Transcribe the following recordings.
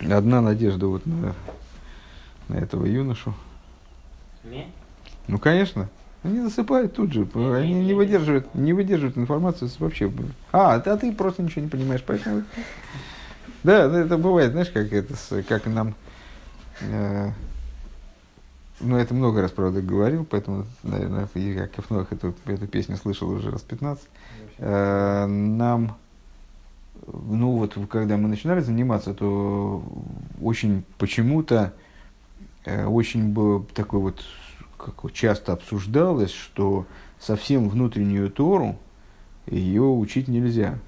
Одна надежда вот на, на этого юношу. Не? Ну, конечно. Они засыпают тут же. Они не выдерживают, не выдерживают информацию вообще. А, а ты просто ничего не понимаешь, поэтому... Да, ну, это бывает, знаешь, как это, как нам... Э, ну, это много раз, правда, говорил, поэтому, наверное, Яков Новых эту, эту песню слышал уже раз 15. Э, нам ну вот когда мы начинали заниматься, то очень почему-то э, очень было такой вот как часто обсуждалось, что совсем внутреннюю Тору ее учить нельзя.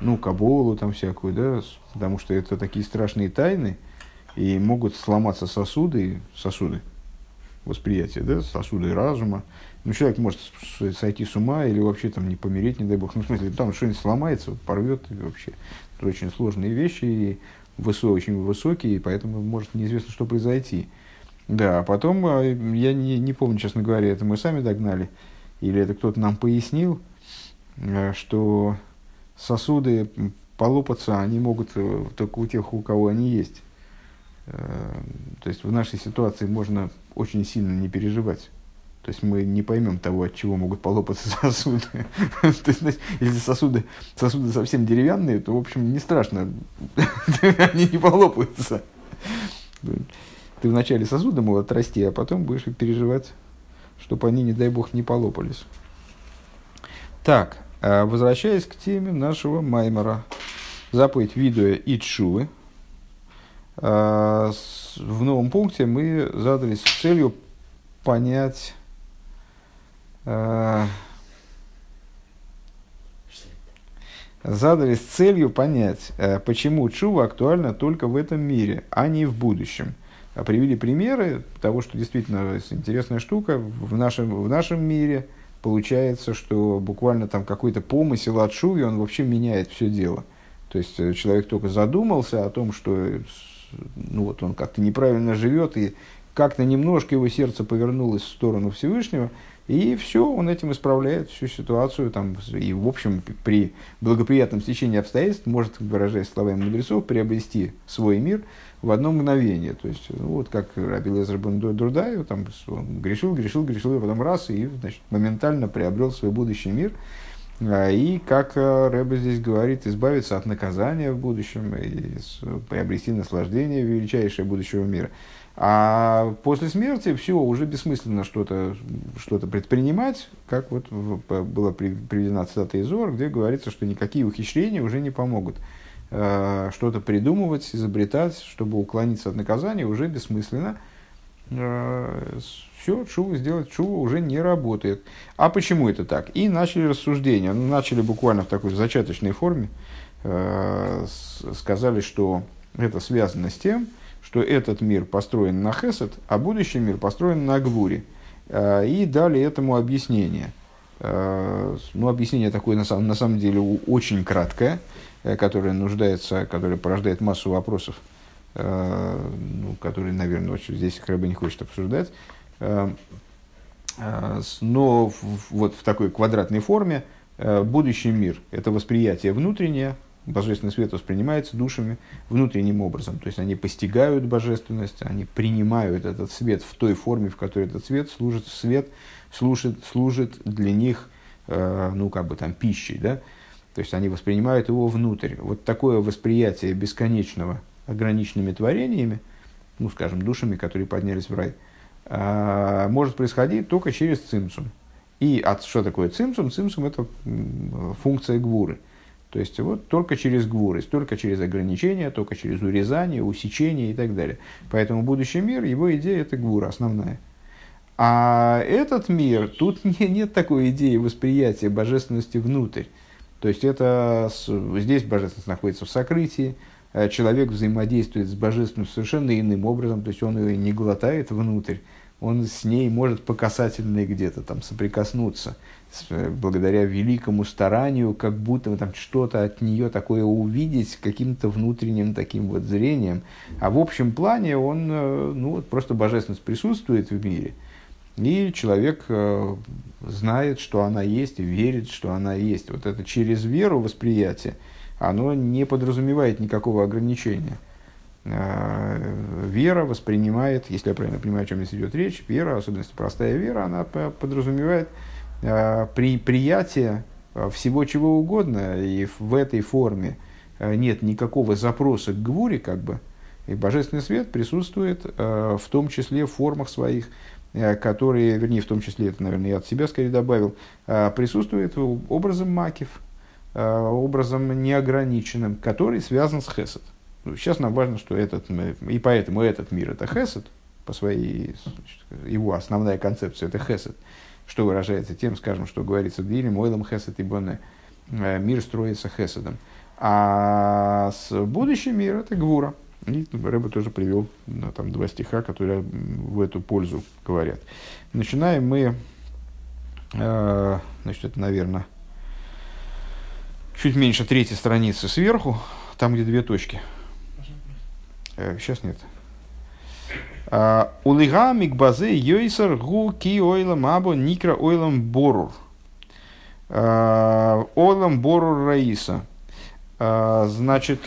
Ну, Каболу там всякую, да, потому что это такие страшные тайны, и могут сломаться сосуды, сосуды восприятия, да, сосуды разума. Ну, человек может сойти с ума или вообще там не помереть, не дай бог. Ну, в смысле, там что-нибудь сломается, порвет и вообще. Это очень сложные вещи, и высо, очень высокие, поэтому может неизвестно, что произойти. Да, а потом, а, я не, не помню, честно говоря, это мы сами догнали, или это кто-то нам пояснил, э, что сосуды полопаться, они могут э, только у тех, у кого они есть. Э, то есть в нашей ситуации можно очень сильно не переживать. То есть мы не поймем того, от чего могут полопаться сосуды. То есть, если сосуды, сосуды совсем деревянные, то, в общем, не страшно. Они не полопаются. Ты вначале сосуды, мол, отрасти, а потом будешь переживать, чтобы они, не дай бог, не полопались. Так, а возвращаясь к теме нашего Маймера. Заповедь видуя и чувы. А, в новом пункте мы задались целью понять задались целью понять, э, почему чува актуальна только в этом мире, а не в будущем. А привели примеры того, что действительно интересная штука. В нашем, в нашем мире получается, что буквально там какой-то помысел от шуви, он вообще меняет все дело. То есть э, человек только задумался о том, что ну вот он как-то неправильно живет, и как-то немножко его сердце повернулось в сторону Всевышнего – и все, он этим исправляет всю ситуацию. Там, и, в общем, при благоприятном стечении обстоятельств может, выражаясь словами мудрецов, приобрести свой мир в одно мгновение. То есть, ну, вот как Раби Лезер там, он грешил, грешил, грешил, и потом раз, и значит, моментально приобрел свой будущий мир. А, и, как э, Рэба здесь говорит, избавиться от наказания в будущем и приобрести наслаждение величайшее будущего мира. А после смерти все, уже бессмысленно что-то что предпринимать, как вот была приведена цитата из Зор, где говорится, что никакие ухищрения уже не помогут. Э, что-то придумывать, изобретать, чтобы уклониться от наказания, уже бессмысленно. Э, все, чува сделать, чува уже не работает. А почему это так? И начали рассуждения. Ну, начали буквально в такой зачаточной форме. Э, сказали, что это связано с тем, что этот мир построен на Хесед, а будущий мир построен на Гвуре. А, и дали этому объяснение. А, ну, объяснение такое на самом, на самом деле очень краткое, э, которое нуждается, которое порождает массу вопросов, а, ну, которые, наверное, очень здесь Хрэба не хочет обсуждать. Но вот в такой квадратной форме будущий мир – это восприятие внутреннее, божественный свет воспринимается душами внутренним образом. То есть они постигают божественность, они принимают этот свет в той форме, в которой этот свет служит, свет служит, служит для них, э, ну, как бы там, пищей, да? То есть они воспринимают его внутрь. Вот такое восприятие бесконечного ограниченными творениями, ну, скажем, душами, которые поднялись в рай, э, может происходить только через цимсум. И от, что такое цимсум? Цимсум – это функция гвуры – то есть вот только через гвуры, только через ограничения, только через урезание, усечение и так далее. Поэтому будущий мир, его идея это гвура основная. А этот мир, тут не, нет такой идеи восприятия божественности внутрь. То есть это, здесь божественность находится в сокрытии, э, человек взаимодействует с божественностью совершенно иным образом, то есть он ее не глотает внутрь, он с ней может по касательной где-то там соприкоснуться благодаря великому старанию, как будто там что-то от нее такое увидеть каким-то внутренним таким вот зрением. А в общем плане он, э, ну просто божественность присутствует в мире, и человек э, знает, что она есть, верит, что она есть. Вот это через веру восприятие, оно не подразумевает никакого ограничения. вера воспринимает, если я правильно понимаю, о чем здесь идет речь, вера, особенно простая вера, она подразумевает при, приятие всего чего угодно, и в этой форме нет никакого запроса к гвуре, как бы, и божественный свет присутствует в том числе в формах своих, которые, вернее, в том числе, это, наверное, я от себя скорее добавил, присутствует образом макив, образом неограниченным, который связан с хесед. Ну, сейчас нам важно, что этот, и поэтому этот мир это хесед, по своей, его основная концепция это хесед, что выражается тем, скажем, что говорится в Диле, Мойлом хесед и боне, э, мир строится хеседом. А с будущий мир это гвура. И Рэба тоже привел ну, там, два стиха, которые в эту пользу говорят. Начинаем мы, э, значит, это, наверное, чуть меньше третьей страницы сверху, там, где две точки – Сейчас э, нет. А, Улига микбазе йойсер гу ки ойлам або никра ойлам борур. А, ойлам борур раиса. А, значит,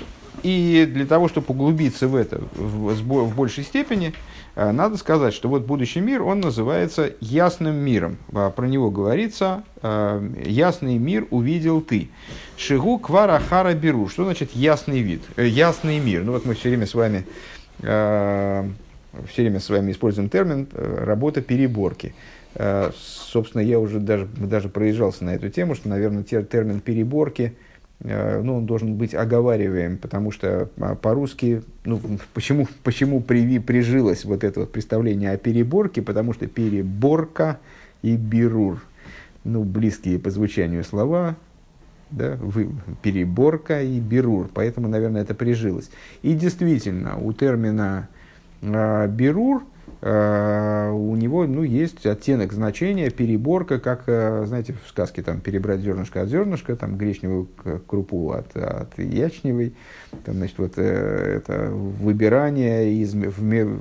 и для того, чтобы углубиться в это в, в большей степени, надо сказать, что вот будущий мир, он называется ясным миром. А, про него говорится, ясный мир увидел ты. Шигу кварахара беру. Что значит ясный вид? Э, ясный мир. Ну вот мы все время с вами все время с вами используем термин работа переборки. Собственно, я уже даже, даже проезжался на эту тему, что, наверное, термин переборки – Э, ну, он должен быть оговариваем, потому что а, по-русски, ну, почему, почему при, прижилось вот это вот представление о переборке, потому что переборка и бирур, ну, близкие по звучанию слова, да, вы, переборка и бирур, поэтому, наверное, это прижилось. И действительно, у термина э, бирур – Э, у него ну, есть оттенок значения, переборка, как, э, знаете, в сказке там перебрать зернышко от зернышка, там гречневую крупу от, от ячневой, там, значит, вот это выбирание из, в,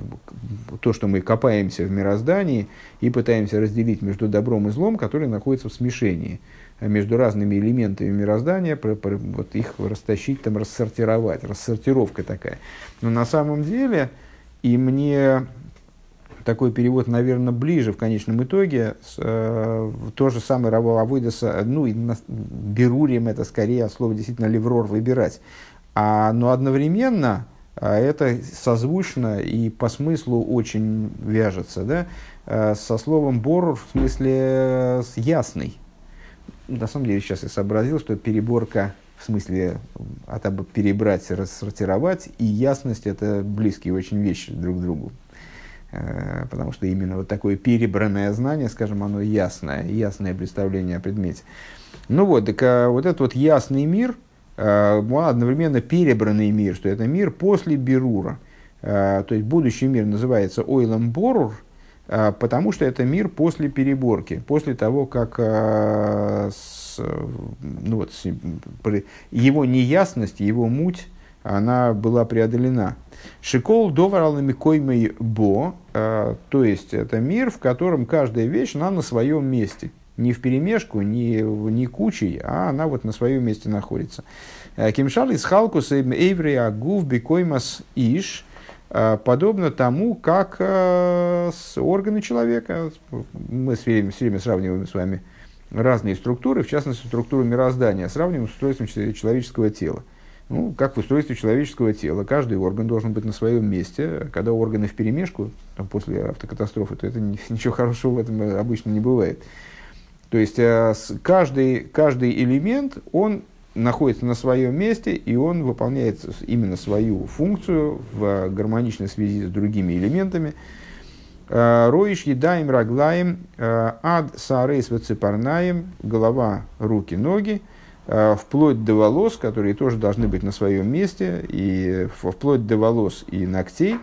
то, что мы копаемся в мироздании и пытаемся разделить между добром и злом, которые находятся в смешении между разными элементами мироздания, про, про, вот их растащить, там, рассортировать, рассортировка такая. Но на самом деле, и мне такой перевод, наверное, ближе в конечном итоге. С, э, то же самое Раба Авойдаса, ну, и на, берурим это скорее от слова действительно леврор выбирать. А, но одновременно а, это созвучно и по смыслу очень вяжется, да, э, со словом борур в смысле э, ясный. На самом деле сейчас я сообразил, что переборка в смысле от перебрать, рассортировать, и ясность это близкие очень вещи друг к другу. Э, потому что именно вот такое перебранное знание, скажем, оно ясное, ясное представление о предмете. Ну вот, так а вот этот вот ясный мир, э, одновременно перебранный мир, что это мир после Берура. Э, то есть будущий мир называется Ойлам Борур, потому что это мир после переборки, после того, как ну вот, его неясность, его муть, она была преодолена. Шикол доваралами коймой бо, э, то есть это мир, в котором каждая вещь, она на своем месте. Не в перемешку, не, не кучей, а она вот на своем месте находится. Э, Кимшал из Халкус Эйври Агув Бекоймас Иш, э, подобно тому, как с органы человека, мы все время, все время сравниваем с вами разные структуры, в частности структуру мироздания, сравниваем с устройством человеческого тела. Ну, как в устройстве человеческого тела. Каждый орган должен быть на своем месте. Когда органы в перемешку, там, после автокатастрофы, то это ничего хорошего в этом обычно не бывает. То есть э, каждый, каждый элемент, он находится на своем месте, и он выполняет именно свою функцию в гармоничной связи с другими элементами. Э, Роиш едаем раглаем э, ад сарейс цепарнаем, голова, руки, ноги – Э, вплоть до волос, которые тоже должны быть на своем месте, и вплоть до волос и ногтей.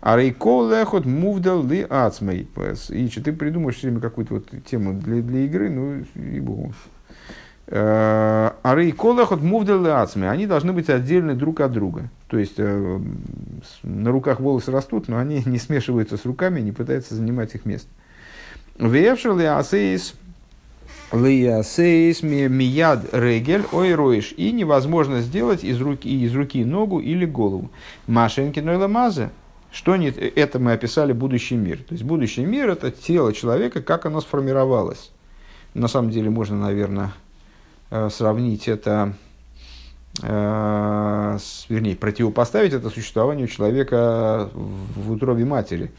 А рейко лехот мувдал ли ацмей. И ты придумаешь все время какую-то вот тему для, для игры, ну и богу. Э, а рейко лехот мувдал ли ацмей. Они должны быть отдельны друг от друга. То есть э, на руках волосы растут, но они не смешиваются с руками, не пытаются занимать их место. Вевшер ли асеис Лиясейс мияд регель ой роиш. И невозможно сделать из руки, из руки ногу или голову. Машенки нойлемаза. Что не, это мы описали будущий мир. То есть будущий мир это тело человека, как оно сформировалось. На самом деле можно, наверное, сравнить это, э, вернее, противопоставить это существованию человека в утробе матери.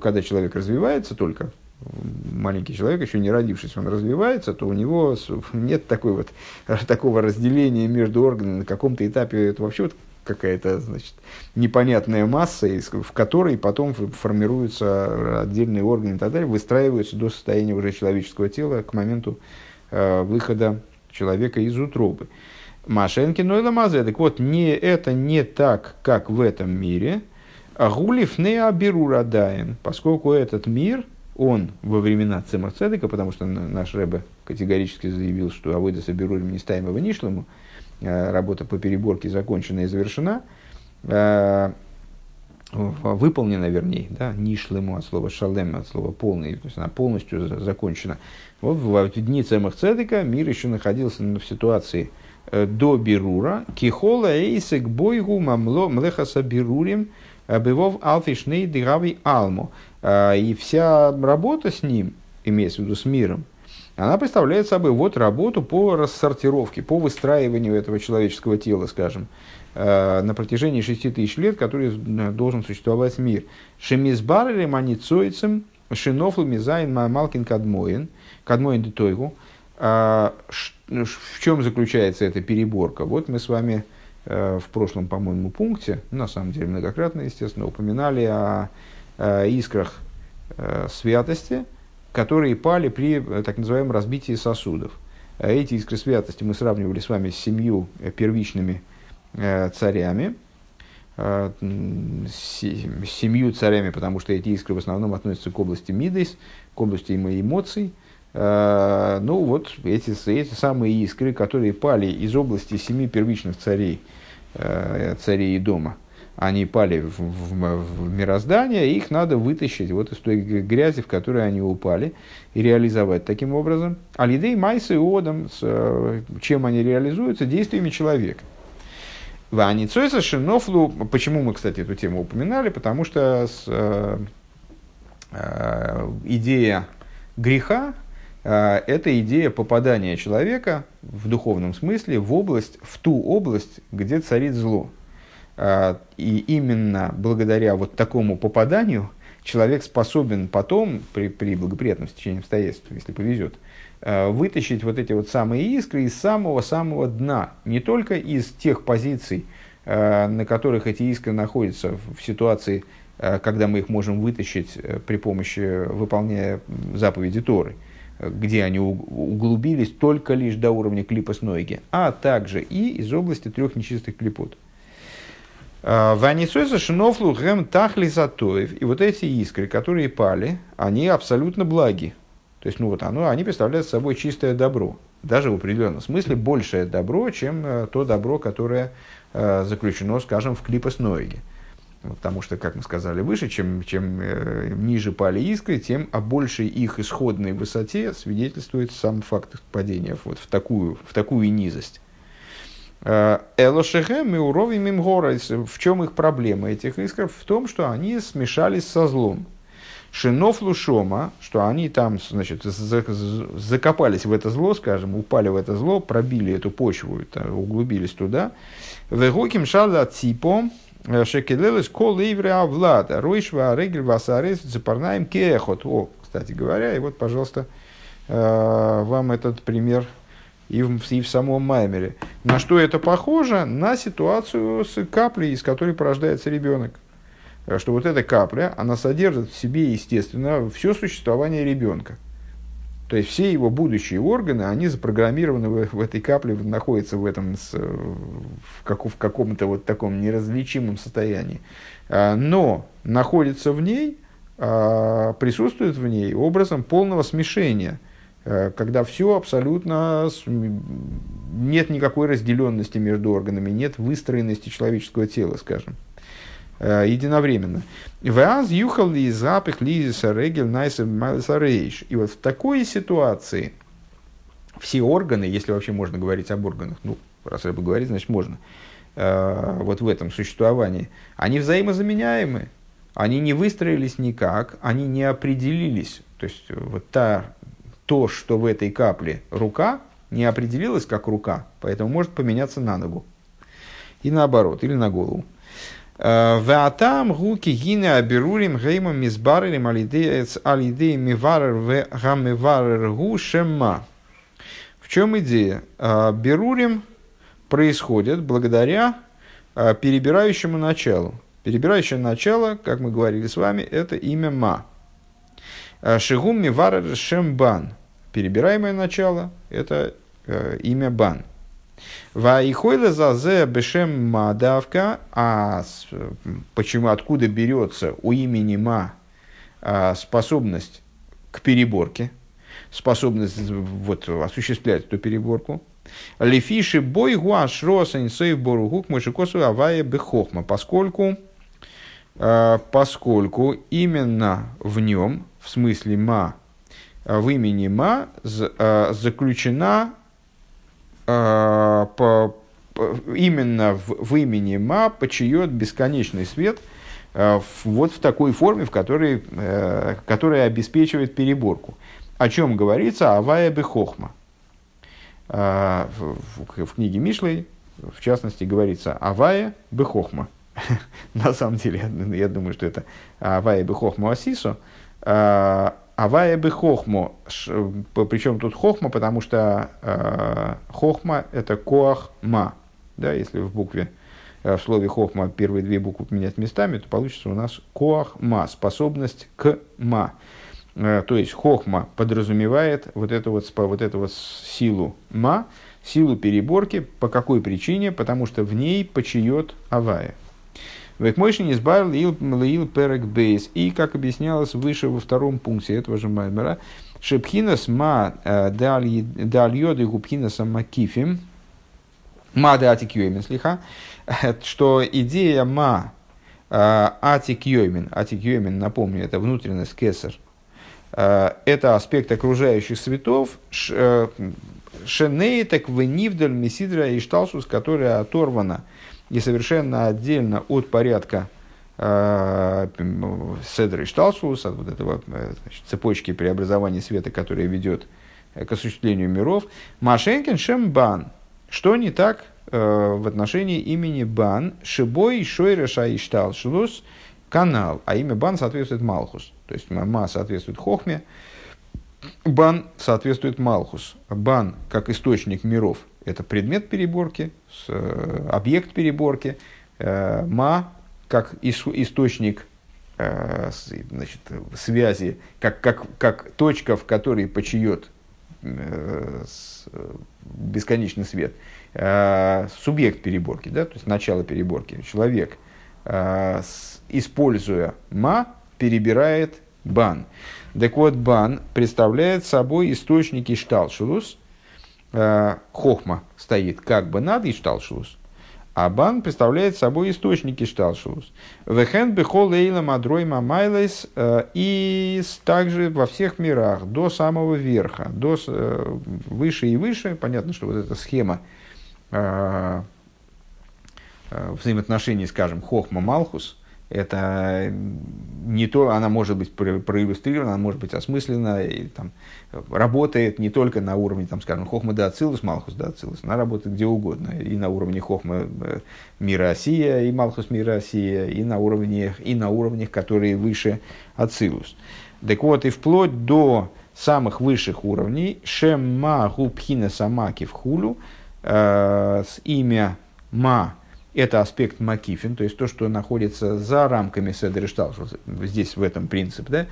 Когда человек развивается только, маленький человек, еще не родившись, он развивается, то у него нет такой вот, такого разделения между органами. На каком-то этапе это вообще вот какая-то значит, непонятная масса, в которой потом формируются отдельные органы и так далее, выстраиваются до состояния уже человеческого тела к моменту э, выхода человека из утробы. Машенки Нойла Мазе. Так вот, не, это не так, как в этом мире. А гулив не абирурадаем, поскольку этот мир, он во времена Цемах Цедека, потому что наш Рэбе категорически заявил, что Авойда соберурим не ставим его нишлому, Э, работа по переборке закончена и завершена, э, выполнена, вернее, да, нишлему от слова шалем, от слова полный, то есть она полностью закончена. Вот в дни Цемах Цедека мир еще находился в ситуации э, до Бирура, кихола эйсек бойгу мамло млехаса бирурим, бывов алфишней дырави алму. И вся работа с ним, имеется в виду с миром, она представляет собой вот работу по рассортировке, по выстраиванию этого человеческого тела, скажем, на протяжении шести тысяч лет, который э, должен существовать мир. Шемизбар маницоицем шинофл мизайн малкин кадмоин, кадмоин детойгу. А, в чем заключается эта переборка? Вот мы с вами э, в прошлом, по-моему, пункте, на самом деле многократно, естественно, упоминали о искрах святости, которые пали при э, так называемом разбитии сосудов. Эти искры святости мы сравнивали с вами с семью э, первичными э, царями, с семью царями, потому что эти искры в основном относятся к области мидейс, к области эмоций. Ну вот эти, эти самые искры, которые пали из области семи первичных царей, царей и дома – они пали в, в, в мироздание, их надо вытащить вот из той грязи, в которой они упали, и реализовать таким образом. Алидей Майса и Одам, э, чем они реализуются, действиями человека. Ваницойса Шинофлу, почему мы, кстати, эту тему упоминали, потому что с, э, э, идея греха э, это идея попадания человека в духовном смысле в область, в ту область, где царит зло. А, и именно благодаря вот такому попаданию человек способен потом, при, при благоприятном стечении обстоятельств, если повезет, вытащить вот эти вот самые искры из самого-самого дна, не только из тех позиций, а, на которых эти искры находятся в ситуации, когда мы их можем вытащить э, при помощи, выполняя заповеди Торы, где они углубились только лишь до уровня клипа снойги, а также и из области трех нечистых клипот. Ванисойса шинофлу гэм тахли затоев. И вот эти искры, которые пали, они абсолютно благи. То есть, ну вот оно, они представляют собой чистое добро. Даже в определенном смысле большее добро, чем э, то добро, которое э, заключено, скажем, в клипосноиге. Потому что, как мы сказали выше, чем, чем э, ниже пали искры, тем о большей их исходной высоте свидетельствует сам факт падения вот в такую, в такую низость. Элошехем и уровень мимгорайс. В чем их проблема этих искр? В том, что они смешались со злом. Шинов лушома, что они там, значит, закопались в это зло, скажем, упали в это зло, пробили эту почву, углубились туда. Вегоким шала ципо, э, шекелелес кол ивреа влада, ройшва регель васарес запарнаем кехот. О, кстати говоря, и вот, пожалуйста, э, вам этот пример и в, и в самом Маймере. На что это похоже? На ситуацию с каплей, из которой порождается ребенок. Э, что вот эта капля, она содержит в себе, естественно, все существование ребенка. То есть все его будущие органы, они запрограммированы в, в этой капле, находятся в этом, в, как, в каком-то вот таком неразличимом состоянии. А, но находятся в ней, а, присутствуют в ней образом полного смешения – Э, когда все абсолютно, нет никакой разделенности между органами, нет выстроенности человеческого тела, скажем, единовременно. Ваз юхал ли запах лизиса регель найсер И вот в такой ситуации все органы, если вообще можно говорить об органах, ну, раз Рэба говорит, значит можно, э, вот в этом существовании, они взаимозаменяемы, они не выстроились никак, они не определились. То есть вот та, то, что в этой капле рука, не определилось как рука, поэтому может поменяться на ногу. И наоборот, или на голову. Ватам гуки гине аберурим геймом мизбарерим алидея миварер в гаммиварер гу шемма. В чем идея? Э, берурим происходит благодаря э, перебирающему началу. Перебирающее начало, как мы говорили с вами, это имя ма. Шигум миварер шембан. Перебираемое начало – это э, имя бан. Ваихойла за зе бешем мадавка, а почему, откуда берется у имени ма а, способность к переборке, способность вот, осуществлять эту переборку. Лефиши бой гуаш росань сейв боругук мышикосу авая бехохма, поскольку, а, поскольку именно в нем, в смысле ма, в имени ма а, заключена а, по, по, именно в, в имени Ма почиет бесконечный свет а, вот в такой форме, в которой, а, которая обеспечивает переборку. О чем говорится? Авая Бехохма. А, в, в, в книге Мишлей, в частности, говорится Авая Бехохма. На самом деле, я, думаю, что это Авая Бехохма Асисо. Авая бы хохмо. Причем тут хохма, потому что э, хохма это коах ма. Да, если в букве, э, в слове хохма первые две буквы поменять местами, то получится у нас коах ма, способность к ма. Э, то есть хохма подразумевает вот эту вот, вот эту вот силу ма, силу переборки. По какой причине? Потому что в ней почиет авая. Век мойшин избавил лил перек бейс. И, как объяснялось выше во втором пункте этого же маймера, шепхинас ма э, даль йоды губхинас макифим, ма де атик слиха, что идея ма э, атик йоймин, атик йоймин, напомню, это внутренность кесар, э, это аспект окружающих светов, шенейтек венивдаль месидра и шталшус, которая оторвана и совершенно отдельно от порядка э, Седра и Шталшус, от вот этого э, значит, цепочки преобразования света, которая ведет к осуществлению миров, Машенкин Шембан. Что не так э, в отношении имени Бан? Шибой Шойра Шаишталшус канал, а имя Бан соответствует Малхус. То есть Ма соответствует Хохме, Бан соответствует Малхус. Бан как источник миров – это предмет переборки, э, объект переборки, э, ма как источник э, значит, связи, как, как, как точка, в которой почиет бесконечный свет, субъект переборки, да, то есть начало переборки, человек, используя ма, перебирает бан. Так вот, бан представляет собой источники шталшулус, Э, хохма стоит как бы над Ишталшус, а бан представляет собой источник Ишталшус. Вехен бехол эйла мадрой мамайлес э, и также во всех мирах до самого верха, до, э, выше и выше. Понятно, что вот эта схема взаимоотношений, скажем, хохма малхус – это не то, она может быть проиллюстрирована, она может быть осмыслена, и там, работает не только на уровне, там, скажем, хохма да ацилус, малхус да ацилус, она работает где угодно, и на уровне хохма э, мира Осия, и малхус мира Осия, и на уровнях, и на уровнях, которые выше ацилус. Так вот, и вплоть до самых высших уровней, шемма губхина самаки в хулю, э, с имя ма это аспект Макифин, то есть то, что находится за рамками Седри Шталшус, здесь в этом принцип, да,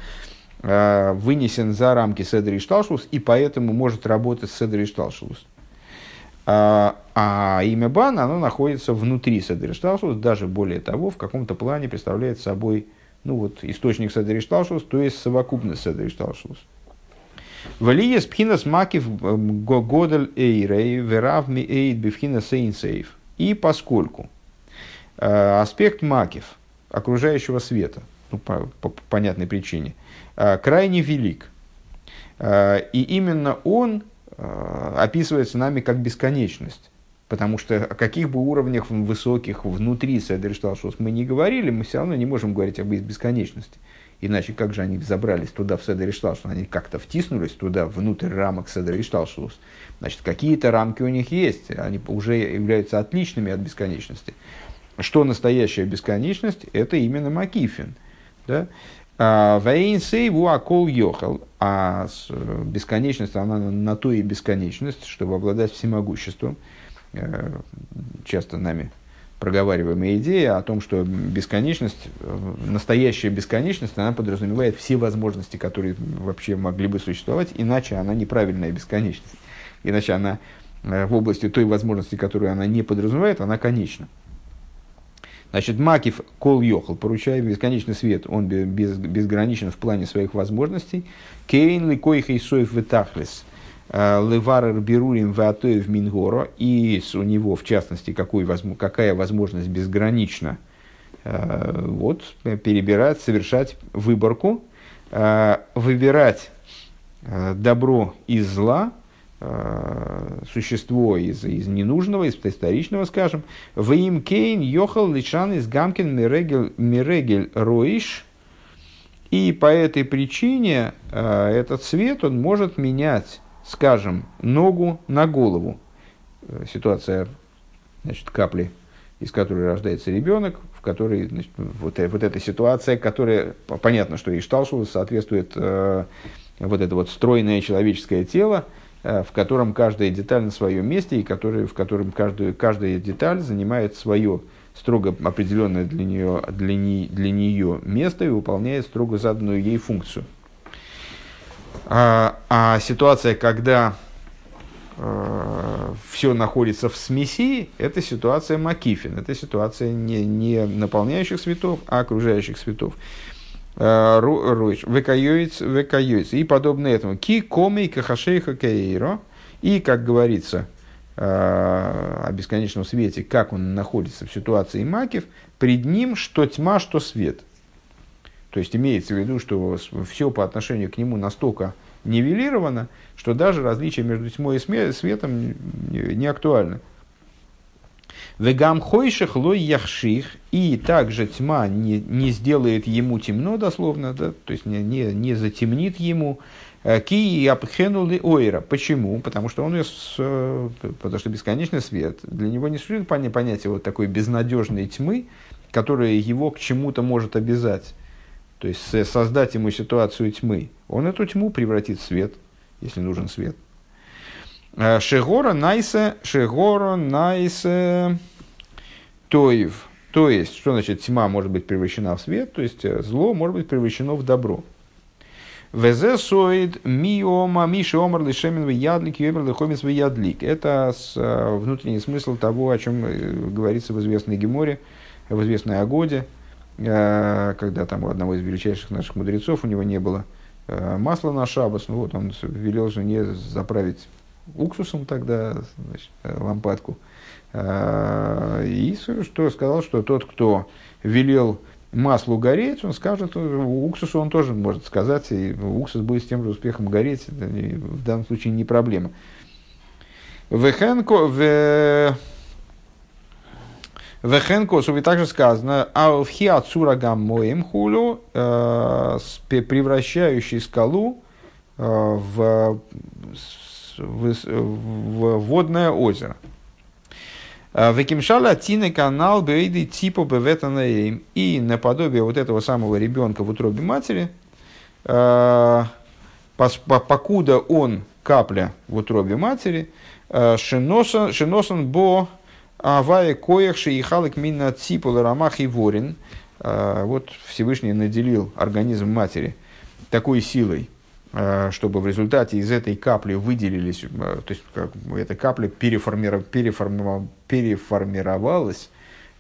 а, вынесен за рамки Седри Шталшус и поэтому может работать Седри Шталшус. А, а имя Бан, оно находится внутри Седри Шталшус, даже более того, в каком-то плане представляет собой ну вот, источник Седри Шталшус, то есть совокупность Седри Шталшус. Валиес пхинас макив годель эйрей верав ми эйд бифхина сейнсейв. И поскольку э, аспект макив, окружающего света, ну, по, по, по понятной причине, э, крайне велик, э, и именно он описывается нами как бесконечность. Потому что о каких бы уровнях высоких внутри Седер Шталшус мы не говорили, мы все равно не можем говорить об бесконечности. Иначе как же они забрались туда в Седер Шталшус? Они как-то втиснулись туда, внутрь рамок Седер Шталшус. Значит, какие-то рамки у них есть, они уже являются отличными от бесконечности. Что настоящая бесконечность? Это именно Макифин. Да? А, акол йохал. А бесконечность, она на то и бесконечность, чтобы обладать всемогуществом. Э, часто нами проговариваемая идея о том, что бесконечность, э, настоящая бесконечность, она подразумевает все возможности, которые вообще могли бы существовать, иначе она неправильная бесконечность. Иначе она э, в области той возможности, которую она не подразумевает, она конечна. Значит, Макив Кол Йохал, поручая бесконечный свет, он без, безграничен в плане своих возможностей. Кейн Ликойхей Соев Ветахлес – Э, Леварер Берурим Ватоев Мингоро, и у него, в частности, какой, какая возможность безгранична? Э, вот, перебирать, совершать выборку, э, выбирать добро из зла, существо из, из ненужного, из историчного, скажем, в им кейн йохал лишан из гамкин мирегель роиш, и по этой причине этот свет он может менять скажем, ногу на голову. Э, ситуация, значит, капли, из которой рождается ребенок, в которой значит, вот, э, вот эта ситуация, которая, понятно, что и соответствует э, вот это вот стройное человеческое тело, э, в котором каждая деталь на своем месте, и который, в котором каждую, каждая деталь занимает свое строго определенное для нее, для, не, для нее место и выполняет строго заданную ей функцию. А, а ситуация, когда э, все находится в смеси, это ситуация Макифин, это ситуация не, не наполняющих светов, а окружающих светов. Э, векайоиц, векайоиц. И подобно этому. Ки комей кахашейха кейро. И, как говорится, э, о бесконечном свете, как он находится в ситуации Макив, пред ним что тьма, что свет – то есть имеется в виду, что все по отношению к нему настолько нивелировано, что даже различие между тьмой и светом не актуально. Вегам хойших лой яхших, и также тьма не, не сделает ему темно, дословно, да, то есть не, не, не затемнит ему. Э, ки и апхенули ойра. Почему? Потому что он э, потому что бесконечный свет. Для него не существует понятие вот такой безнадежной тьмы, которая его к чему-то может обязать то есть создать ему ситуацию тьмы, он эту тьму превратит в свет, если нужен свет. А, шегора найса, шегора найса тоев. То есть, что значит тьма может быть превращена в свет, то есть э, зло может быть превращено в добро. Везе соид миома миши омар лишемин ядлик йомер лихомис ядлик. Это э, внутренний смысл того, о чем э, говорится в известной Геморе, в известной Агоде, когда там у одного из величайших наших мудрецов у него не было э, масла на шабас, ну вот он велел жене заправить уксусом тогда значит, э, лампадку. И что сказал, что тот, кто велел маслу гореть, он скажет, уксусу он тоже может сказать, и уксус будет с тем же успехом гореть, это в данном случае не проблема. Вехенко, в Вехенкосу, и также сказано, алфхи ацура гаммоем хулю, э, превращающий скалу э, в, в, в водное озеро. Э, Векимшала тины канал бейды типа беветанаем. И наподобие вот этого самого ребенка в утробе матери, покуда он капля в утробе матери, шиносан бо Авая коях шиихалык мина ципул рамах и ворин. А, вот Всевышний наделил организм матери такой силой, а, чтобы в результате из этой капли выделились, а, то есть как, эта капля переформиров, переформировалась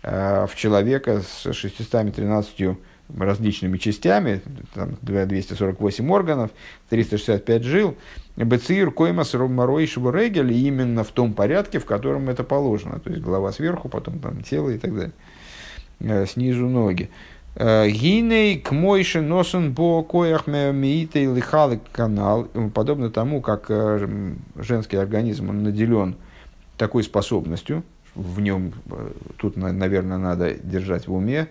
в человека с 613 различными частями, там 248 органов, 365 жил, Бецир коймас ромароишего регель именно в том порядке, в котором это положено. То есть голова сверху, потом там тело и так далее. Э, снизу ноги. Гиней к мойше носен бо коях миитей лихалык канал, подобно тому, как женский организм он наделен такой способностью, в нем, тут, наверное, надо держать в уме,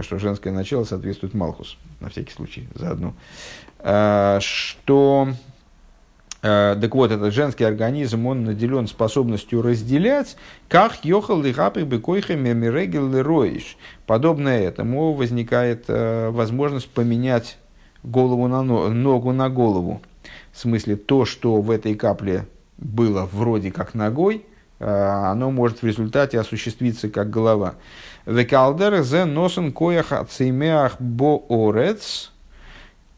что женское начало соответствует Малхус, на всякий случай, заодно, что Э, так вот, этот женский организм, он наделен способностью разделять, как йохал и хапы бекойхами мирегел роиш. Подобно этому возникает э, возможность поменять голову на ногу на голову. В смысле, то, что в этой капле было вроде как ногой, э, оно может в результате осуществиться как голова. Векалдер зе носен коях ацеймеах боорец.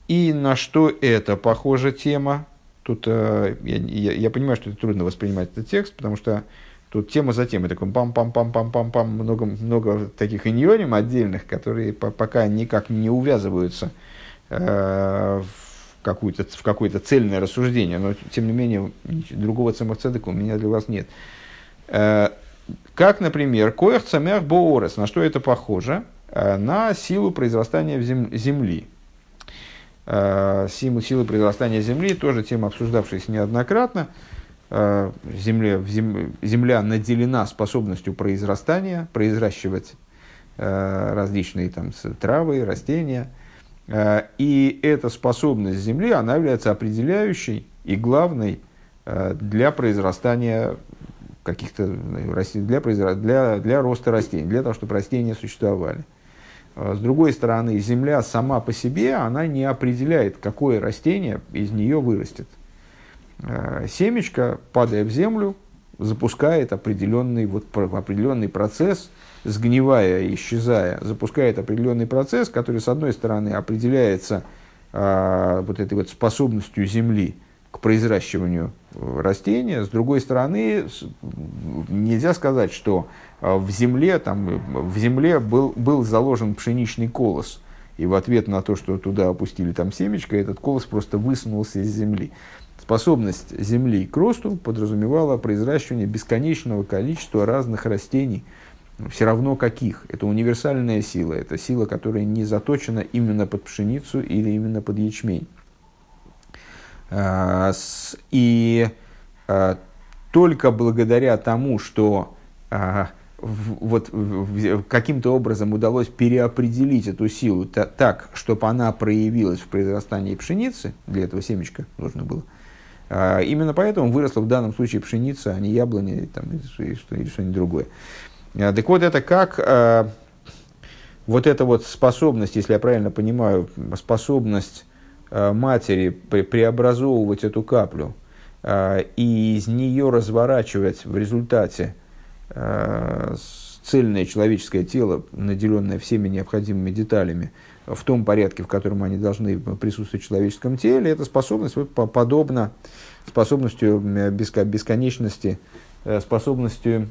И на что это похожа тема? Тут э, я, я, я понимаю, что это трудно воспринимать этот текст, потому что тут тема за темой, такой пам-пам-пам-пам-пам-пам, много, много таких иньоним отдельных, которые по, пока никак не увязываются э, в, какую-то, в какое-то цельное рассуждение, но тем не менее другого цемахцедека у меня для вас нет. Э, как, например, коях цамях боорес, на что это похоже? Э, на силу произрастания земли. Э, силы, силы произрастания Земли, тоже тема, обсуждавшаяся неоднократно. Э, земле, зем, земля наделена способностью произрастания, произращивать различные там, травы, растения. И эта способность Земли, она является определяющей и главной для произрастания каких-то для, для, для роста растений, для того, чтобы растения существовали. А с другой стороны, земля сама по себе, она не определяет, какое растение из нее вырастет. А, семечко, падая в землю, запускает определенный, вот, определенный процесс, сгнивая, исчезая, запускает определенный процесс, который, с одной стороны, определяется э, вот этой вот способностью Земли к произращиванию растения, с другой стороны, нельзя сказать, что а в земле, там, в земле был, был заложен пшеничный колос. И в ответ на то, что туда опустили там семечко, этот колос просто высунулся из земли. Способность земли к росту подразумевала произращивание бесконечного количества разных растений, все равно каких. Это универсальная сила, это сила, которая не заточена именно под пшеницу или именно под ячмень. А, и а, только благодаря тому, что вот каким-то образом удалось переопределить эту силу так, чтобы она проявилась в произрастании пшеницы, для этого семечка нужно было, а, именно поэтому выросла в данном случае пшеница, а не яблони там, или, что, или что-нибудь другое. А, так вот, это как а, вот эта вот способность, если я правильно понимаю, способность матери преобразовывать эту каплю и из нее разворачивать в результате Э, цельное человеческое тело, наделенное всеми необходимыми деталями, в том порядке, в котором они должны присутствовать в человеческом теле, эта способность вот, подобна способностью бесконечности, э, способностью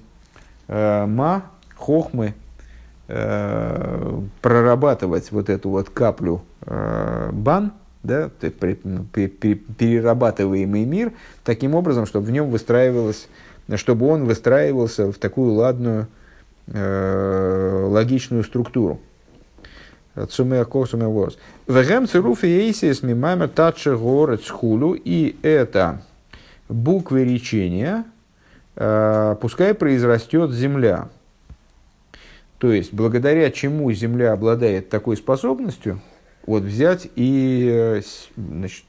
э, ма, хохмы, прорабатывать вот эту вот каплю бан, да, перерабатываемый мир, таким образом, чтобы в нем выстраивалась чтобы он выстраивался в такую ладную, э, логичную структуру. Вегем цируф ейсис мимаймер татши горец хулу. И это буквы речения, э, пускай произрастет земля. То есть, благодаря чему земля обладает такой способностью, вот взять и э, значит,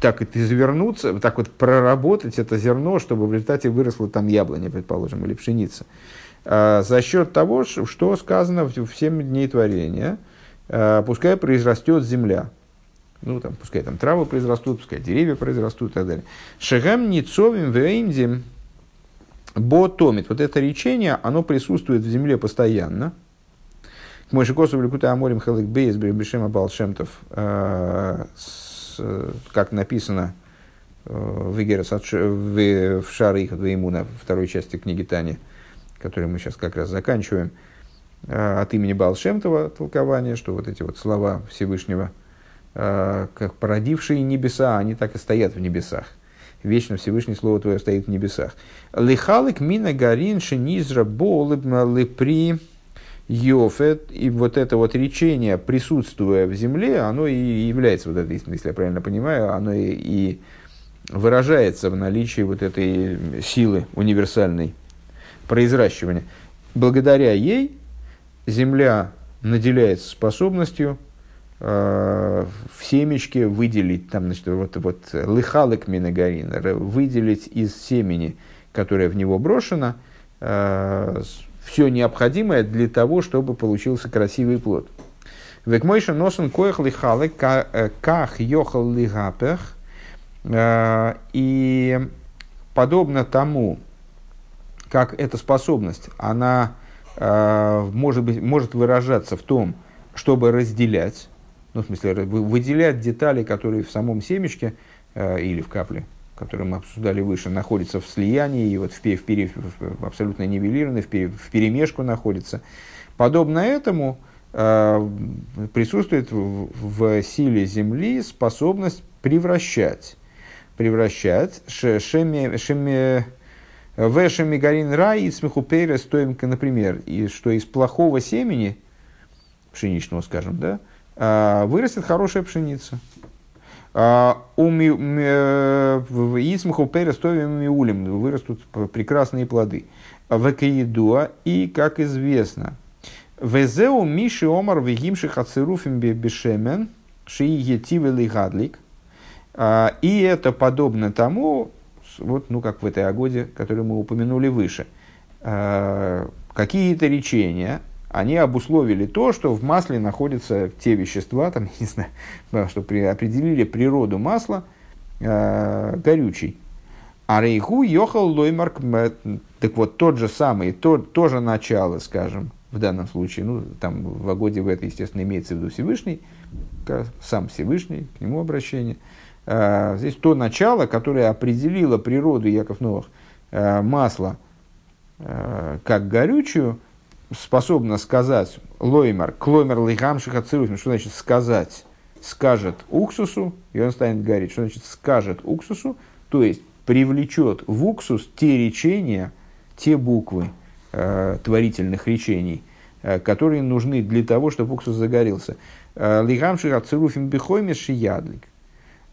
так это извернуться, так вот проработать это зерно, чтобы в результате выросло там яблоня, предположим, или пшеница. А, за счет того, что сказано в, в 7 дней творения, а, пускай произрастет земля. Ну, там, пускай там травы произрастут, пускай деревья произрастут и так далее. Шагам ницовим веймдим ботомит. Вот это речение, оно присутствует в земле постоянно. Мойшикосу Великута Аморим Хелек Бейс Бешема Балшемтов а, как написано э, в в Шары их на второй части книги Тани, которую мы сейчас как раз заканчиваем, э, от имени Балшемтова толкование, что вот эти вот слова Всевышнего, э, как породившие небеса, они так и стоят в небесах. Вечно Всевышний Слово Твое стоит в небесах. Лихалик мина гарин шинизра болыб лепри Йофет, и вот это вот речение, присутствуя в земле, оно и является вот этой, если я правильно понимаю, оно и, и выражается в наличии вот этой силы универсальной произращивания. Благодаря ей земля наделяется способностью э, в семечке выделить, там, значит, вот, вот лыхалык миногарина, выделить из семени, которое в него брошено, э, все необходимое для того, чтобы получился красивый плод. Векмойша носен коях лихалы э, ках йохал лигапех. Э, и подобно тому, как эта способность, она э, может, быть, может выражаться в том, чтобы разделять, ну, в смысле, выделять детали, которые в самом семечке или в капле, который мы обсуждали выше, находится в слиянии и вот в, в, в, абсолютно нивелированной, в, в перемешку находится. Подобно этому э, присутствует в, в силе Земли способность превращать, превращать шеми, шеми, в шемигарин рай и смехупейра стоим, например, и что из плохого семени, пшеничного, скажем, да, э, вырастет хорошая пшеница. А, Исмаху перестовим миулем вырастут прекрасные плоды. Векаидуа и, как известно, Везеу Миши Омар Вегимши Хацеруфим Бешемен Ши Гадлик. А, и это подобно тому, вот, ну, как в этой агоде, которую мы упомянули выше. А, какие-то речения, они обусловили то, что в масле находятся те вещества, там, не знаю, что при, определили природу масла э, горючий. А рейху ехал лоймарк, так вот тот же самый, то, то же начало, скажем, в данном случае, ну, там в Агоде в это, естественно, имеется в виду Всевышний, сам Всевышний, к нему обращение. А, здесь то начало, которое определило природу Яков Новых а, масла а, как горючую, способна сказать лоймер, клоймер лейхамшиха цируфим, что значит сказать, скажет уксусу, и он станет гореть, что значит скажет уксусу, то есть привлечет в уксус те речения, те буквы э, творительных речений, э, которые нужны для того, чтобы уксус загорелся. Э, лейхамшиха цируфим бихоймес шиядлик.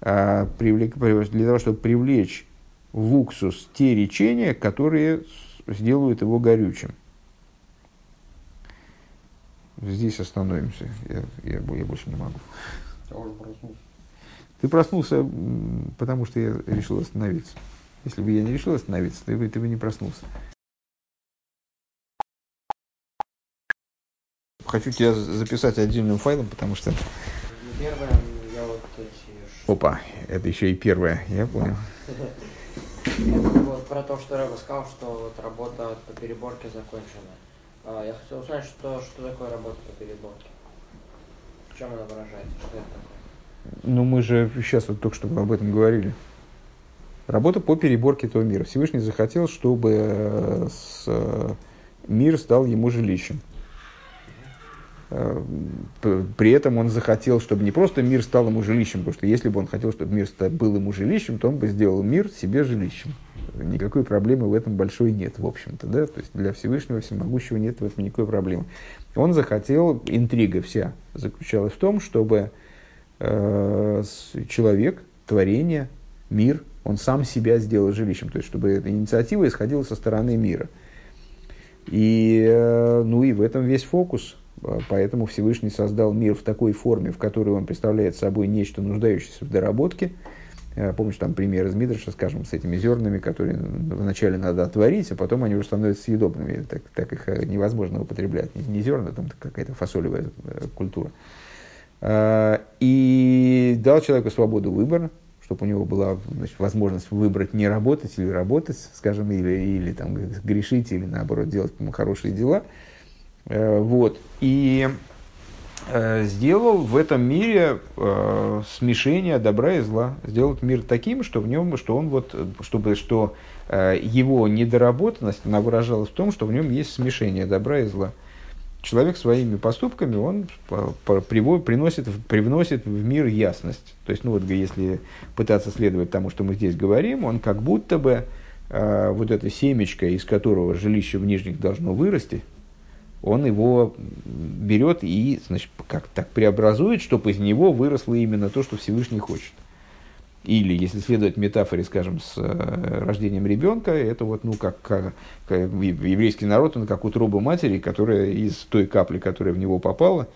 Э, для того, чтобы привлечь в уксус те речения, которые сделают его горючим. Здесь остановимся. Я, я, я больше не могу. Я уже проснулся. Ты проснулся, потому что я решил остановиться. Если бы я не решил остановиться, ты бы, ты бы не проснулся. Хочу тебя записать отдельным файлом, потому что... Первое, я вот. Опа, это еще и первое, я понял. Вот про то, что Рэба сказал, что вот работа по переборке закончена. А, я хотел узнать, что, что такое работа по переборке. В чем она выражается? Что это такое? Ну, мы же сейчас вот только что об этом говорили. Работа по переборке этого мира. Всевышний захотел, чтобы э, с, э, мир стал ему жилищем. Э, при этом он захотел, чтобы не просто мир стал ему жилищем, потому что если бы он хотел, чтобы мир был ему жилищем, то он бы сделал мир себе жилищем. Никакой проблемы в этом большой нет, в общем-то. Да? То есть для Всевышнего Всемогущего нет в этом никакой проблемы. Он захотел, интрига вся заключалась в том, чтобы э, человек, творение, мир, он сам себя сделал жилищем. То есть чтобы эта инициатива исходила со стороны мира. И, э, ну и в этом весь фокус поэтому Всевышний создал мир в такой форме, в которой он представляет собой нечто, нуждающееся в доработке. А, помнишь, там пример из Мидраша, скажем, с этими зернами, которые вначале надо отварить, а потом они уже становятся съедобными. Так, так их э, невозможно употреблять. Не, не зерна, там какая-то фасолевая э, культура. А, и дал человеку свободу выбора, чтобы у него была значит, возможность выбрать не работать или работать, скажем, или, или там, грешить, или наоборот делать хорошие дела – вот. И э, сделал в этом мире э, смешение добра и зла. Сделал мир таким, что в нем, что он вот, чтобы, что его недоработанность, она выражалась в том, что в нем есть смешение добра и зла. Человек своими поступками, он приводит, приносит, привносит в мир ясность. То есть, ну вот, если пытаться следовать тому, что мы здесь говорим, он как будто бы вот это семечко, из которого жилище в нижних должно вырасти, он его берет и значит, как так преобразует, чтобы из него выросло именно то, что Всевышний хочет. Или, если следовать метафоре, скажем, с э, рождением ребенка, это вот, ну, как, как, как еврейский народ, он как утроба матери, которая из той капли, которая в него попала,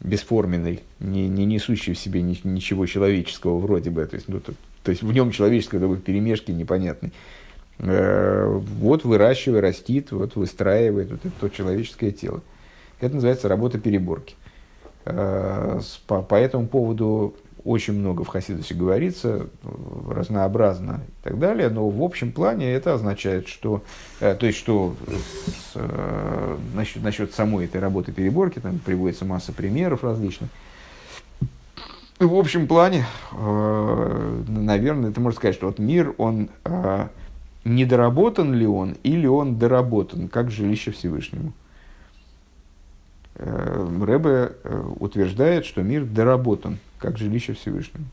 бесформенной, не, не несущей в себе ни, ничего человеческого вроде бы, то есть, ну, то, то есть в нем человеческое такой перемешки непонятной, э, вот выращивая, растит, вот выстраивает вот это то человеческое тело. Это называется работа переборки. Э, по, по этому поводу очень много в Хасидусе говорится, разнообразно и так далее, но в общем плане это означает, что, э, то есть, что с, э, насчет, насчет самой этой работы переборки, там приводится масса примеров различных. В общем плане, э, наверное, это можно сказать, что вот мир, он э, недоработан ли он, или он доработан, как жилище Всевышнему. Э, Рэбе э, утверждает, что мир доработан, как жилище Всевышнего.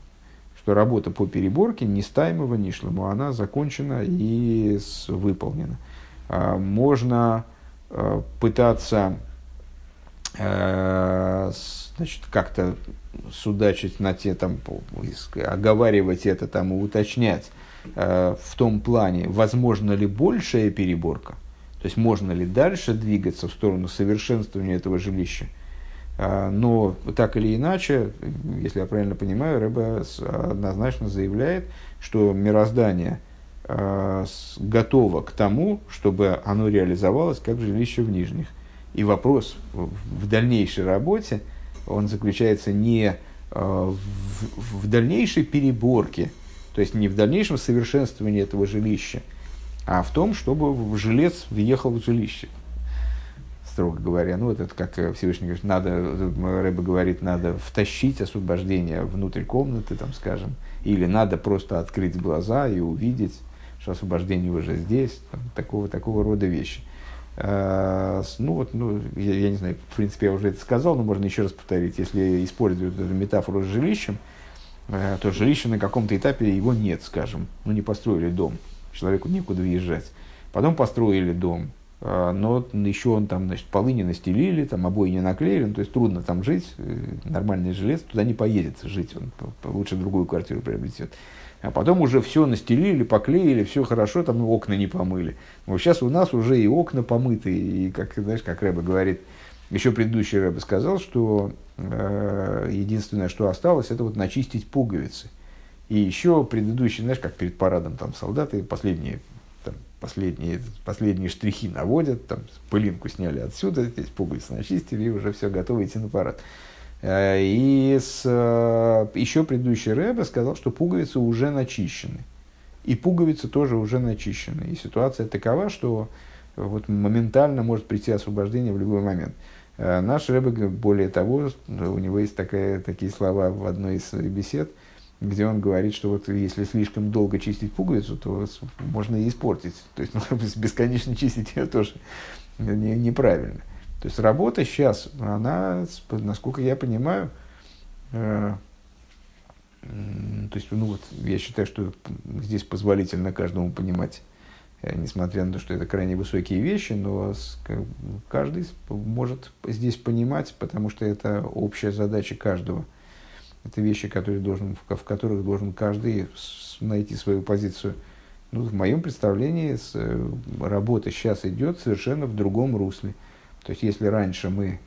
Что работа по переборке не стаймого ни шлому, она закончена и выполнена. А, можно э, пытаться значит, как-то судачить на те, там, оговаривать это там, и уточнять в том плане, возможно ли большая переборка, то есть можно ли дальше двигаться в сторону совершенствования этого жилища. А, но так или иначе, если я правильно понимаю, Рэба однозначно заявляет, что мироздание а, готово к тому, чтобы оно реализовалось как жилище в нижних. И вопрос в дальнейшей работе, он заключается не в, в дальнейшей переборке, то есть не в дальнейшем совершенствовании этого жилища, а в том, чтобы жилец въехал в жилище. Строго говоря, ну вот это как Всевышний говорит, надо, Рэба говорит, надо втащить освобождение внутрь комнаты, там, скажем, или надо просто открыть глаза и увидеть, что освобождение уже здесь, там, такого, такого рода вещи. А, ну вот, ну, я, я не знаю, в принципе, я уже это сказал, но можно еще раз повторить. Если использовать эту метафору с жилищем, то жилище на каком-то этапе его нет, скажем. Ну, не построили дом человеку некуда въезжать. Потом построили дом, а, но еще он там, значит, полы не настелили, там обои не наклеили, ну, то есть трудно там жить, э, нормальный жилец туда не поедет жить, он лучше другую квартиру приобретет. А потом уже все настелили, поклеили, все хорошо, там окна не помыли. Вот сейчас у нас уже и окна помыты, и, как, знаешь, как Рэба говорит, еще предыдущий Рэба сказал, что э, единственное, что осталось, это вот начистить пуговицы. И еще предыдущий, знаешь, как перед парадом там солдаты последние, там, последние, последние штрихи наводят, там пылинку сняли отсюда, здесь пуговицы начистили, и уже все готово идти на парад. Э, и с, э, еще предыдущий Рэбе сказал, что пуговицы уже начищены. И пуговицы тоже уже начищены. И ситуация такова, что вот моментально может прийти освобождение в любой момент. Э, наш Рэбе, более того, у него есть такая, такие слова в одной из бесед – где он говорит, что вот если слишком долго чистить пуговицу, то можно и испортить. То есть ну, бесконечно чистить ее тоже не, неправильно. То есть работа сейчас, она, насколько я понимаю, э, то есть, ну вот, я считаю, что здесь позволительно каждому понимать, несмотря на то, что это крайне высокие вещи, но каждый может здесь понимать, потому что это общая задача каждого – это вещи, которые должен, в которых должен каждый найти свою позицию. Ну, в моем представлении э, работа сейчас идет совершенно в другом русле. То есть, если раньше мы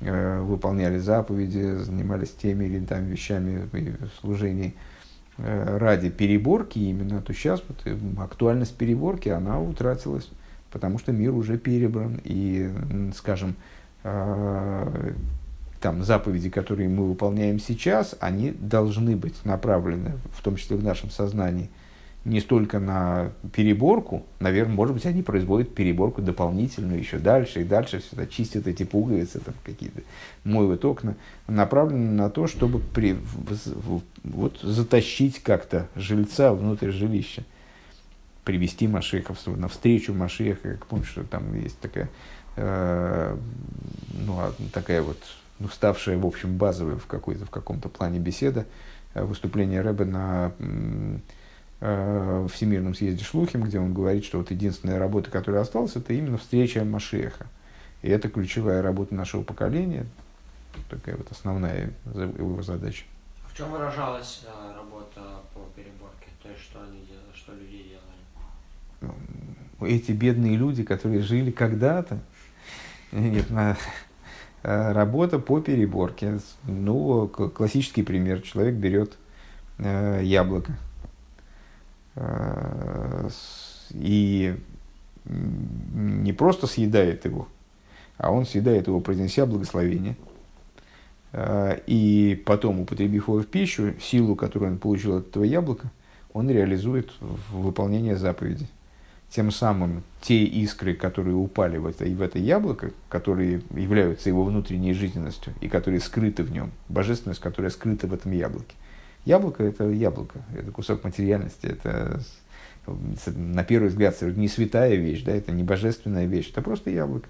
э, выполняли заповеди, занимались теми или там вещами э, ради переборки именно, то сейчас вот э, актуальность переборки, она утратилась, потому что мир уже перебран. И, скажем, э, там, заповеди, которые мы выполняем сейчас, они должны быть направлены, в том числе в нашем сознании, не столько на переборку, наверное, может быть, они производят переборку дополнительную еще дальше и дальше, сюда чистят эти пуговицы, там какие-то моют окна, направлены на то, чтобы при, вот, затащить как-то жильца внутрь жилища, привести Машехов навстречу Машеха, как помнишь, что там есть такая, э, ну, а, такая вот ну, ставшая, в общем, базовой в, какой-то, в каком-то плане беседа, э, выступление Рэбе на э, Всемирном съезде Шлухим, где он говорит, что вот единственная работа, которая осталась, это именно встреча Машеха. И это ключевая работа нашего поколения, такая вот основная его задача. В чем выражалась а, работа по переборке? То есть, что они делали, что люди делали? Ну, эти бедные люди, которые жили когда-то, нет, на, э, работа по переборке. Ну, классический пример. Человек берет э, яблоко э, и не просто съедает его, а он съедает его, произнеся благословение. Э, и потом, употребив его в пищу, силу, которую он получил от этого яблока, он реализует в выполнение заповеди тем самым те искры, которые упали в это, в это яблоко, которые являются его внутренней жизненностью и которые скрыты в нем, божественность, которая скрыта в этом яблоке. Яблоко – это яблоко, это кусок материальности, это на первый взгляд не святая вещь, да, это не божественная вещь, это просто яблоко.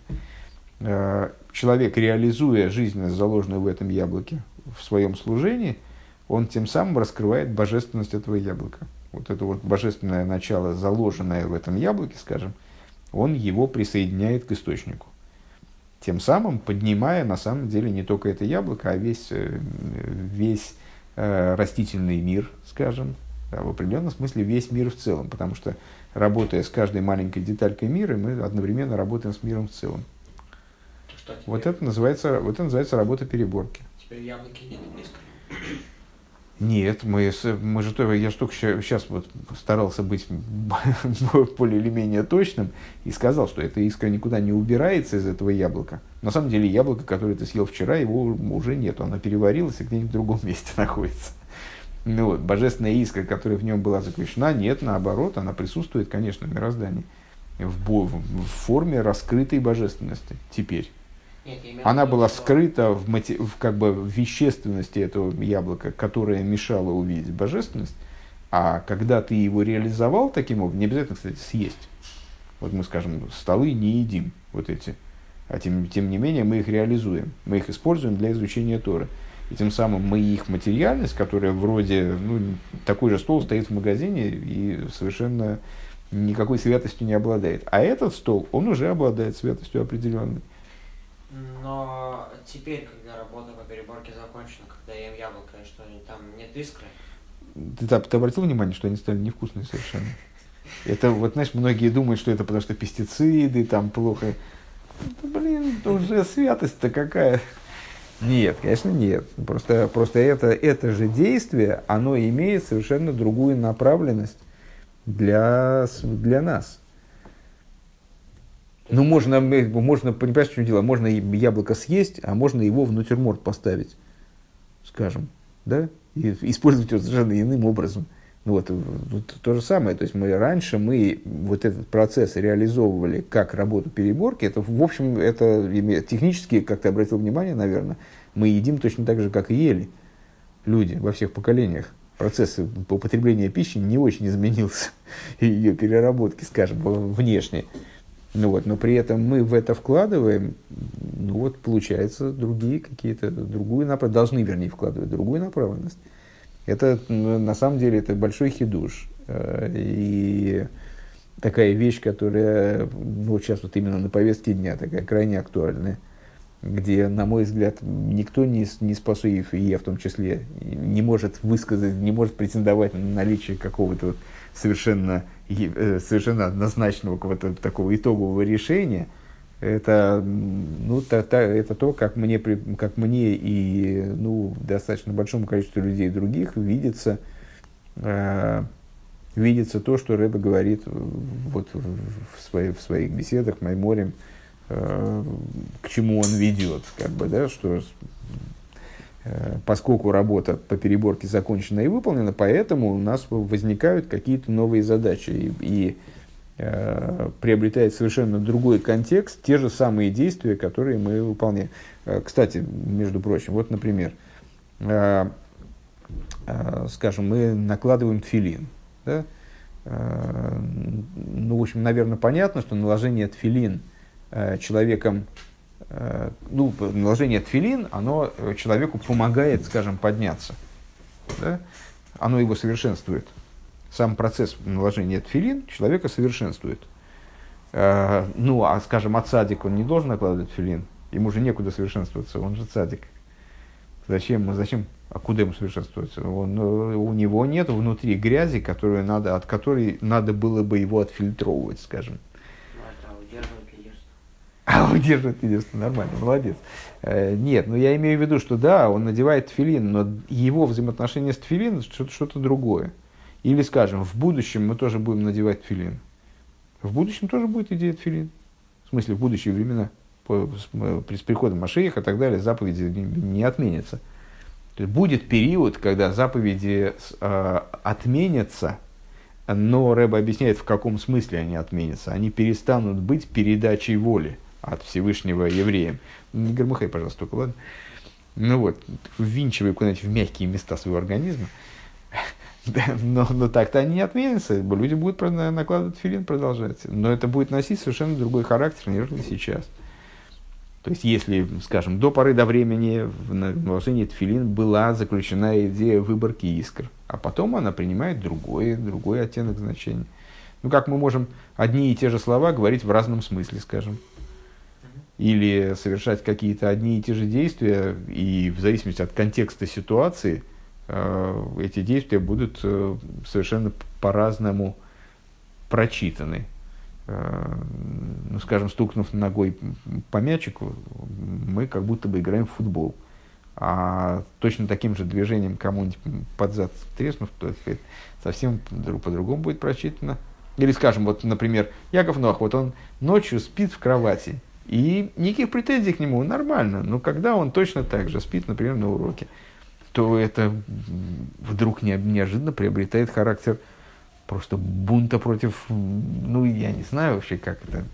Э, человек, реализуя жизненность, заложенную в этом яблоке, в своем служении, он тем самым раскрывает божественность этого яблока вот это вот божественное начало, заложенное в этом яблоке, скажем, он его присоединяет к источнику. Тем самым поднимая на самом деле не только это яблоко, а весь, э, весь растительный мир, скажем, в определенном смысле весь мир в целом, потому что работая с каждой маленькой деталькой мира, мы одновременно работаем с миром в целом. Что, вот, это называется, вот это называется работа переборки. Теперь яблоки нет близко. Нет, мы, мы же только, я же только сейчас вот старался быть более или менее точным и сказал, что эта искра никуда не убирается из этого яблока. На самом деле яблоко, которое ты съел вчера, его уже нет, оно переварилось и где-нибудь в другом месте находится. Ну вот, божественная искра, которая в нем была заключена, нет, наоборот, она присутствует, конечно, в мироздании в, в форме раскрытой божественности теперь. Она была скрыта в, мати... в, как бы, в вещественности этого яблока, которая мешала увидеть божественность. А когда ты его реализовал таким образом, не обязательно, кстати, съесть. Вот мы, скажем, столы не едим, вот эти. А тем, тем не менее мы их реализуем. Мы их используем для изучения Торы. И тем самым мы их материальность, которая вроде, ну, такой же стол стоит в магазине и совершенно никакой святостью не обладает. А этот стол, он уже обладает святостью определенной. Но теперь, когда работа по переборке закончена, когда я ем яблоко, что там нет искры. Ты, ты, ты обратил внимание, что они стали невкусные совершенно? Это вот, знаешь, многие думают, что это потому что пестициды, там плохо. Да, блин, уже святость-то какая. Нет, конечно, нет. Просто, просто это, это же действие, оно имеет совершенно другую направленность для, для нас. Ну, можно, можно, понимаешь, в чем дело? Можно яблоко съесть, а можно его в натюрморт поставить, скажем, да? И использовать его совершенно иным образом. Вот, вот то же самое. То есть, мы раньше мы вот этот процесс реализовывали как работу переборки. Это, в общем, это технически, как ты обратил внимание, наверное, мы едим точно так же, как и ели люди во всех поколениях. Процесс употребления пищи не очень изменился, ее переработки, скажем, внешне. Ну вот, но при этом мы в это вкладываем, ну вот, получается, другие какие-то, другую направленность, должны, вернее, вкладывать другую направленность. Это, на самом деле, это большой хидуш. Э, и такая вещь, которая, ну, сейчас вот именно на повестке дня, такая крайне актуальная, где, на мой взгляд, никто не, не способен, и я в том числе, не может высказать, не может претендовать на наличие какого-то вот совершенно совершенно однозначного какого-то такого итогового решения, это, ну, та, та, это то, как мне, как мне и ну, достаточно большому количеству людей других видится, э, видится то, что Рэба говорит вот в, своей, в своих беседах, Майморем, э, к чему он ведет, как бы, да, что Э, поскольку работа по переборке закончена и выполнена, поэтому у нас возникают какие-то новые задачи и, и э, приобретает совершенно другой контекст те же самые действия, которые мы выполняем. Э, кстати, между прочим, вот, например, э, э, скажем, мы накладываем тфилин. Да? Э, ну, в общем, наверное, понятно, что наложение тфилин э, человеком Э, ну, наложение тфилин, оно э, человеку помогает, скажем, подняться. Да? Оно его совершенствует. Сам процесс наложения тфилин человека совершенствует. Э, ну, а, скажем, от садик он не должен накладывать филин. Ему же некуда совершенствоваться, он же садик. Зачем, зачем, а куда ему совершенствоваться? Он, э, у него нет внутри грязи, которую надо, от которой надо было бы его отфильтровывать, скажем. Ну, это удерживает лидерство. А удерживает лидерство, нормально, молодец. Э, нет, но я имею в виду, что да, он надевает тфилин, но его взаимоотношение с тфилин что-то, что-то другое. Или, скажем, в будущем мы тоже будем надевать тфилин. В будущем тоже будет идея тфилин. В смысле, в будущие времена по, с, с приходом Машеиха и так далее, заповеди не, не отменятся. То есть будет период, когда заповеди э, отменятся, но Рэба объясняет, в каком смысле они отменятся. Они перестанут быть передачей воли от Всевышнего евреям. Не громыхай, пожалуйста, только, ладно? Ну вот, ввинчивай куда-нибудь в мягкие места своего организма. но, но так-то они не отменятся. Люди будут накладывать филин, продолжать. Но это будет носить совершенно другой характер, нежели сейчас. То есть, если, скажем, до поры до времени в наложении тфилин была заключена идея выборки искр, а потом она принимает другой, другой оттенок значения. Ну, как мы можем одни и те же слова говорить в разном смысле, скажем. Или совершать какие-то одни и те же действия, и в зависимости от контекста ситуации, э, эти действия будут э, совершенно по-разному прочитаны. Э, ну, скажем, стукнув ногой по мячику, мы как будто бы играем в футбол. А точно таким же движением кому-нибудь под зад треснув, то сказать, совсем по-другому будет прочитано. Или, скажем, вот, например, Яков Нох, вот он ночью спит в кровати, и никаких претензий к нему, нормально. Но когда он точно так же спит, например, на уроке, то это вдруг неожиданно приобретает характер просто бунта против, ну, я не знаю вообще, как это,